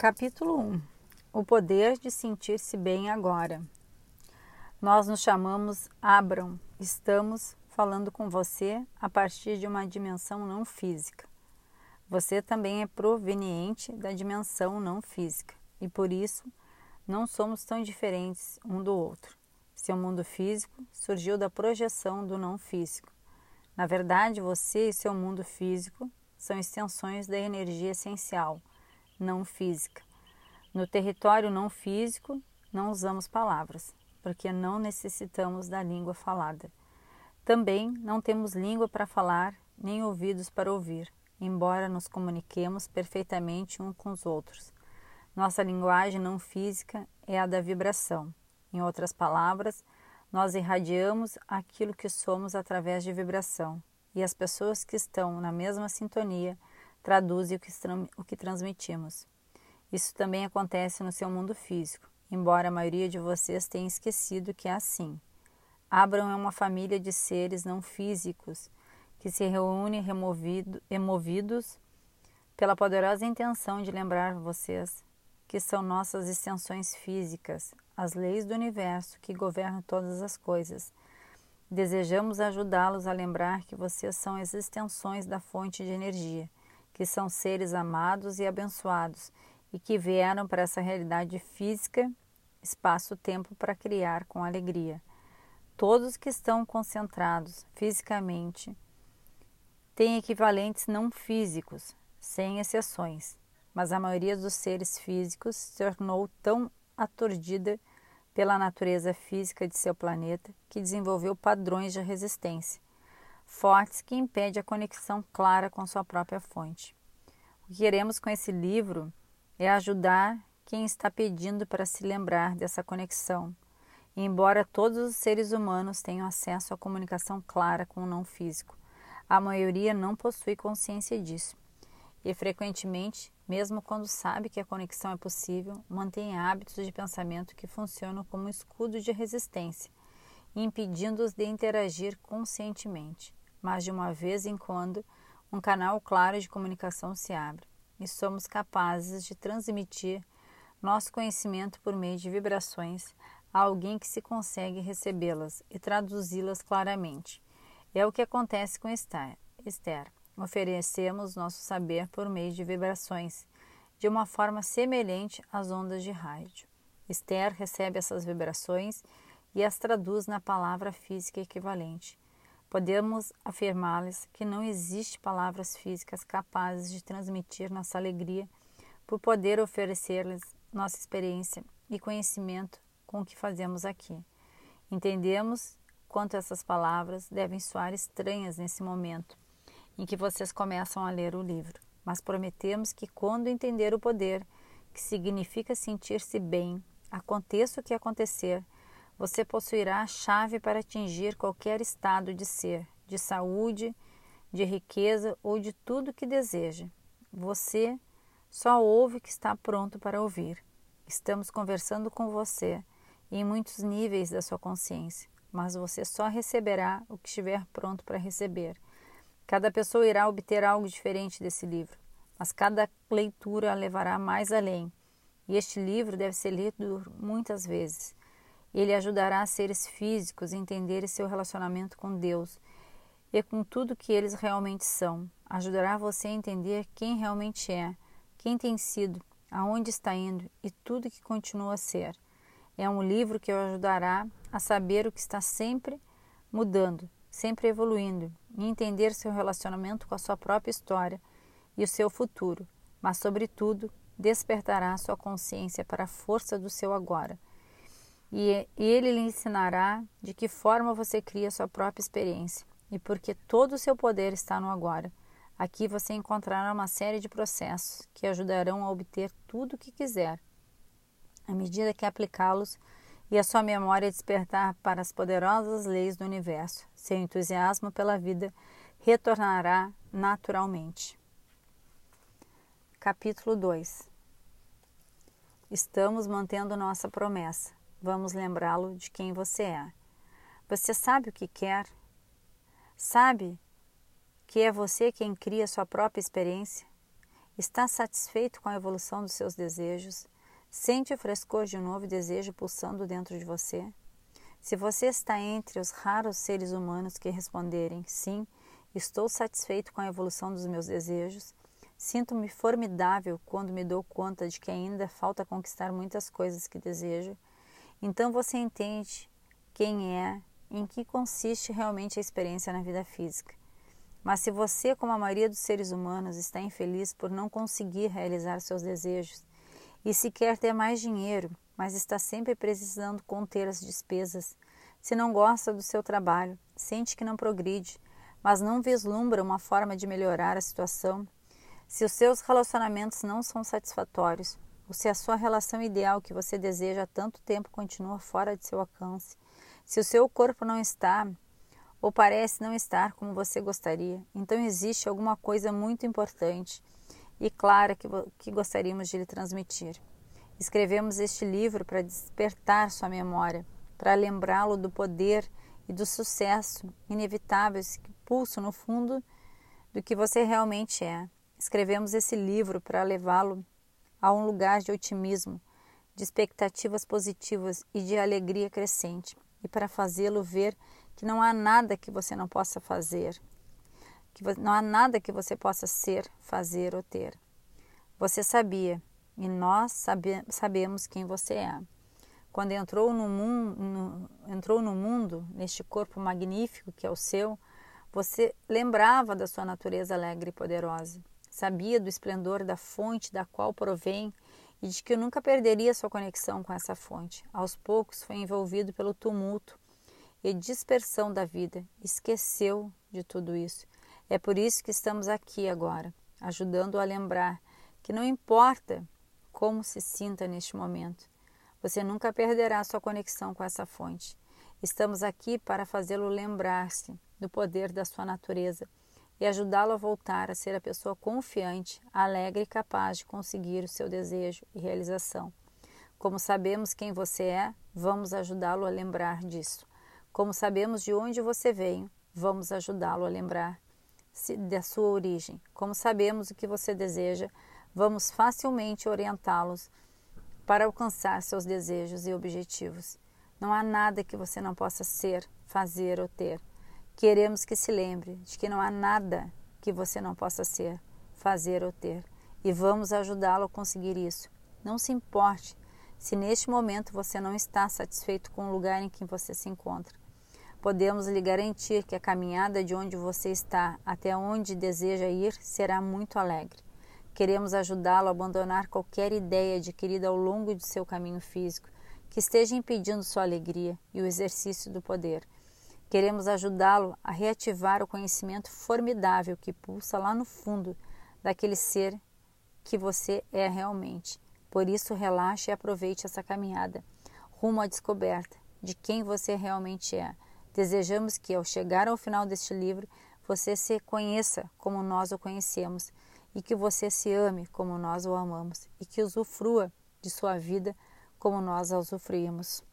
Capítulo 1 O poder de sentir-se bem agora. Nós nos chamamos Abram, estamos falando com você a partir de uma dimensão não física. Você também é proveniente da dimensão não física e por isso não somos tão diferentes um do outro. Seu mundo físico surgiu da projeção do não físico. Na verdade, você e seu mundo físico são extensões da energia essencial não física. No território não físico, não usamos palavras, porque não necessitamos da língua falada. Também não temos língua para falar, nem ouvidos para ouvir, embora nos comuniquemos perfeitamente uns com os outros. Nossa linguagem não física é a da vibração. Em outras palavras, nós irradiamos aquilo que somos através de vibração, e as pessoas que estão na mesma sintonia traduzem o que, o que transmitimos. Isso também acontece no seu mundo físico, embora a maioria de vocês tenha esquecido que é assim. Abraham é uma família de seres não físicos que se reúne removido, removidos pela poderosa intenção de lembrar vocês que são nossas extensões físicas, as leis do universo que governam todas as coisas. Desejamos ajudá-los a lembrar que vocês são as extensões da fonte de energia que são seres amados e abençoados e que vieram para essa realidade física, espaço-tempo para criar com alegria. Todos que estão concentrados fisicamente têm equivalentes não físicos, sem exceções, mas a maioria dos seres físicos se tornou tão aturdida pela natureza física de seu planeta que desenvolveu padrões de resistência fortes que impede a conexão clara com sua própria fonte. O que queremos com esse livro é ajudar quem está pedindo para se lembrar dessa conexão. Embora todos os seres humanos tenham acesso à comunicação clara com o não físico, a maioria não possui consciência disso. E frequentemente, mesmo quando sabe que a conexão é possível, mantém hábitos de pensamento que funcionam como um escudo de resistência, impedindo-os de interagir conscientemente mas de uma vez em quando um canal claro de comunicação se abre e somos capazes de transmitir nosso conhecimento por meio de vibrações a alguém que se consegue recebê-las e traduzi-las claramente. É o que acontece com Esther. Oferecemos nosso saber por meio de vibrações, de uma forma semelhante às ondas de rádio. Esther recebe essas vibrações e as traduz na palavra física equivalente. Podemos afirmar-lhes que não existe palavras físicas capazes de transmitir nossa alegria por poder oferecer-lhes nossa experiência e conhecimento com o que fazemos aqui. Entendemos quanto essas palavras devem soar estranhas nesse momento em que vocês começam a ler o livro, mas prometemos que quando entender o poder, que significa sentir-se bem, aconteça o que acontecer, você possuirá a chave para atingir qualquer estado de ser, de saúde, de riqueza ou de tudo que deseja. Você só ouve o que está pronto para ouvir. Estamos conversando com você em muitos níveis da sua consciência, mas você só receberá o que estiver pronto para receber. Cada pessoa irá obter algo diferente desse livro, mas cada leitura a levará mais além. E este livro deve ser lido muitas vezes. Ele ajudará seres físicos a entenderem seu relacionamento com Deus e com tudo que eles realmente são. Ajudará você a entender quem realmente é, quem tem sido, aonde está indo e tudo que continua a ser. É um livro que o ajudará a saber o que está sempre mudando, sempre evoluindo e entender seu relacionamento com a sua própria história e o seu futuro, mas, sobretudo, despertará sua consciência para a força do seu agora e ele lhe ensinará de que forma você cria sua própria experiência e porque todo o seu poder está no agora. Aqui você encontrará uma série de processos que ajudarão a obter tudo o que quiser, à medida que aplicá-los e a sua memória despertar para as poderosas leis do universo. Seu entusiasmo pela vida retornará naturalmente. Capítulo 2 Estamos mantendo nossa promessa vamos lembrá-lo de quem você é. Você sabe o que quer? Sabe que é você quem cria sua própria experiência? Está satisfeito com a evolução dos seus desejos? Sente o frescor de um novo desejo pulsando dentro de você? Se você está entre os raros seres humanos que responderem sim, estou satisfeito com a evolução dos meus desejos, sinto-me formidável quando me dou conta de que ainda falta conquistar muitas coisas que desejo, então você entende quem é, em que consiste realmente a experiência na vida física. Mas se você, como a maioria dos seres humanos, está infeliz por não conseguir realizar seus desejos e se quer ter mais dinheiro, mas está sempre precisando conter as despesas, se não gosta do seu trabalho, sente que não progride, mas não vislumbra uma forma de melhorar a situação, se os seus relacionamentos não são satisfatórios, ou se a sua relação ideal que você deseja há tanto tempo continua fora de seu alcance, se o seu corpo não está ou parece não estar como você gostaria, então existe alguma coisa muito importante e clara que, que gostaríamos de lhe transmitir. Escrevemos este livro para despertar sua memória, para lembrá-lo do poder e do sucesso inevitáveis que pulsam no fundo do que você realmente é. Escrevemos esse livro para levá-lo a um lugar de otimismo, de expectativas positivas e de alegria crescente, e para fazê-lo ver que não há nada que você não possa fazer, que não há nada que você possa ser, fazer ou ter. Você sabia e nós sabe, sabemos quem você é. Quando entrou no, mundo, no, entrou no mundo, neste corpo magnífico que é o seu, você lembrava da sua natureza alegre e poderosa. Sabia do esplendor da fonte da qual provém e de que nunca perderia sua conexão com essa fonte. Aos poucos foi envolvido pelo tumulto e dispersão da vida, esqueceu de tudo isso. É por isso que estamos aqui agora, ajudando a lembrar que não importa como se sinta neste momento, você nunca perderá sua conexão com essa fonte. Estamos aqui para fazê-lo lembrar-se do poder da sua natureza e ajudá-lo a voltar a ser a pessoa confiante, alegre e capaz de conseguir o seu desejo e realização. Como sabemos quem você é, vamos ajudá-lo a lembrar disso. Como sabemos de onde você veio, vamos ajudá-lo a lembrar da sua origem. Como sabemos o que você deseja, vamos facilmente orientá-los para alcançar seus desejos e objetivos. Não há nada que você não possa ser, fazer ou ter. Queremos que se lembre de que não há nada que você não possa ser, fazer ou ter. E vamos ajudá-lo a conseguir isso. Não se importe se neste momento você não está satisfeito com o lugar em que você se encontra. Podemos lhe garantir que a caminhada de onde você está até onde deseja ir será muito alegre. Queremos ajudá-lo a abandonar qualquer ideia adquirida ao longo de seu caminho físico que esteja impedindo sua alegria e o exercício do poder. Queremos ajudá-lo a reativar o conhecimento formidável que pulsa lá no fundo daquele ser que você é realmente. Por isso, relaxe e aproveite essa caminhada rumo à descoberta de quem você realmente é Desejamos que, ao chegar ao final deste livro, você se conheça como nós o conhecemos e que você se ame como nós o amamos e que usufrua de sua vida como nós a usufruímos.